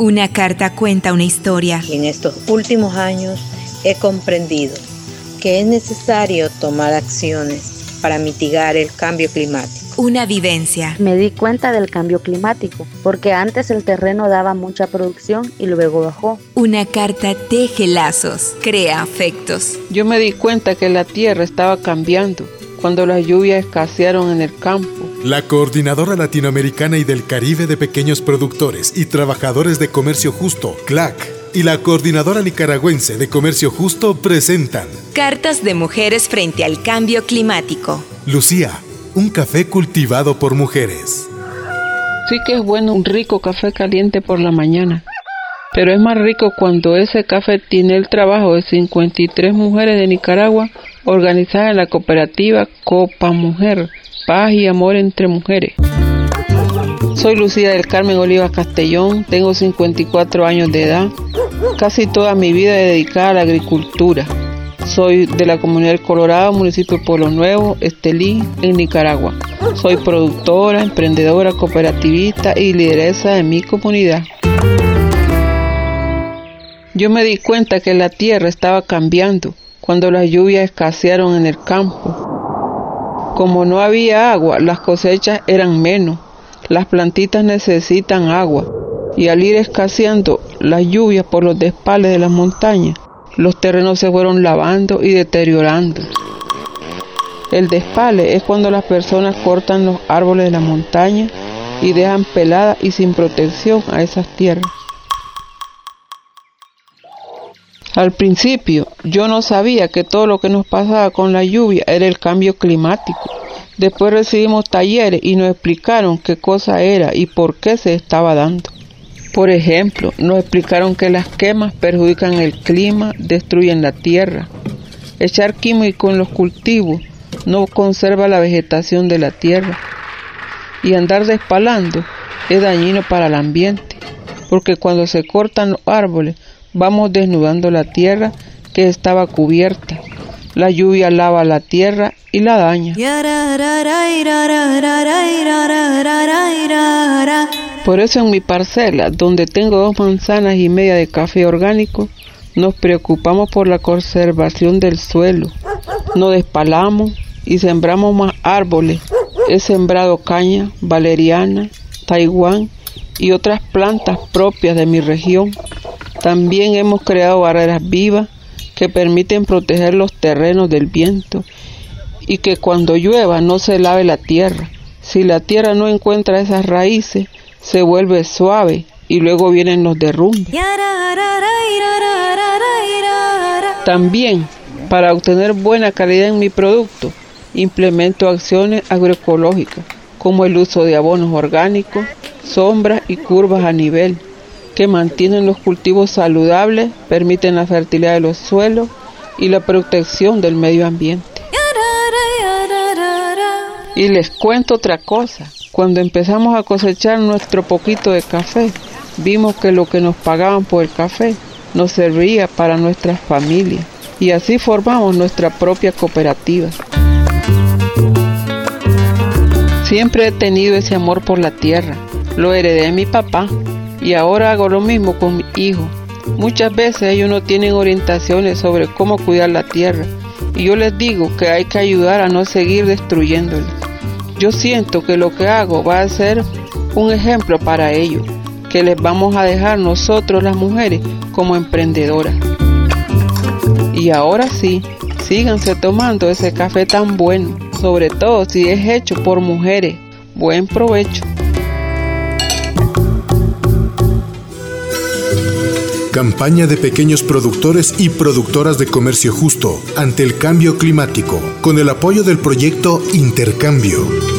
Una carta cuenta una historia. Y en estos últimos años he comprendido que es necesario tomar acciones para mitigar el cambio climático. Una vivencia. Me di cuenta del cambio climático, porque antes el terreno daba mucha producción y luego bajó. Una carta teje lazos, crea afectos. Yo me di cuenta que la tierra estaba cambiando cuando las lluvias escasearon en el campo. La Coordinadora Latinoamericana y del Caribe de Pequeños Productores y Trabajadores de Comercio Justo, CLAC, y la Coordinadora Nicaragüense de Comercio Justo presentan Cartas de Mujeres frente al Cambio Climático. Lucía, un café cultivado por mujeres. Sí que es bueno un rico café caliente por la mañana, pero es más rico cuando ese café tiene el trabajo de 53 mujeres de Nicaragua organizada en la cooperativa Copa Mujer, Paz y Amor entre Mujeres. Soy Lucía del Carmen Oliva Castellón, tengo 54 años de edad, casi toda mi vida dedicada a la agricultura. Soy de la comunidad del Colorado, municipio de Pueblo Nuevo, Estelí, en Nicaragua. Soy productora, emprendedora, cooperativista y lideresa de mi comunidad. Yo me di cuenta que la tierra estaba cambiando cuando las lluvias escasearon en el campo. Como no había agua, las cosechas eran menos. Las plantitas necesitan agua y al ir escaseando las lluvias por los despales de las montañas, los terrenos se fueron lavando y deteriorando. El despale es cuando las personas cortan los árboles de la montaña y dejan peladas y sin protección a esas tierras. Al principio yo no sabía que todo lo que nos pasaba con la lluvia era el cambio climático. Después recibimos talleres y nos explicaron qué cosa era y por qué se estaba dando. Por ejemplo, nos explicaron que las quemas perjudican el clima, destruyen la tierra. Echar químico en los cultivos no conserva la vegetación de la tierra. Y andar despalando es dañino para el ambiente, porque cuando se cortan los árboles vamos desnudando la tierra que estaba cubierta. La lluvia lava la tierra y la daña. Por eso en mi parcela, donde tengo dos manzanas y media de café orgánico, nos preocupamos por la conservación del suelo. No despalamos y sembramos más árboles. He sembrado caña, valeriana, taiwán y otras plantas propias de mi región. También hemos creado barreras vivas que permiten proteger los terrenos del viento y que cuando llueva no se lave la tierra. Si la tierra no encuentra esas raíces, se vuelve suave y luego vienen los derrumbes. También, para obtener buena calidad en mi producto, implemento acciones agroecológicas como el uso de abonos orgánicos, sombras y curvas a nivel que mantienen los cultivos saludables, permiten la fertilidad de los suelos y la protección del medio ambiente. Y les cuento otra cosa. Cuando empezamos a cosechar nuestro poquito de café, vimos que lo que nos pagaban por el café nos servía para nuestras familias. Y así formamos nuestra propia cooperativa. Siempre he tenido ese amor por la tierra. Lo heredé de mi papá y ahora hago lo mismo con mi hijo. Muchas veces ellos no tienen orientaciones sobre cómo cuidar la tierra y yo les digo que hay que ayudar a no seguir destruyéndola. Yo siento que lo que hago va a ser un ejemplo para ellos, que les vamos a dejar nosotros las mujeres como emprendedoras. Y ahora sí, síganse tomando ese café tan bueno, sobre todo si es hecho por mujeres. Buen provecho. Campaña de pequeños productores y productoras de comercio justo ante el cambio climático, con el apoyo del proyecto Intercambio.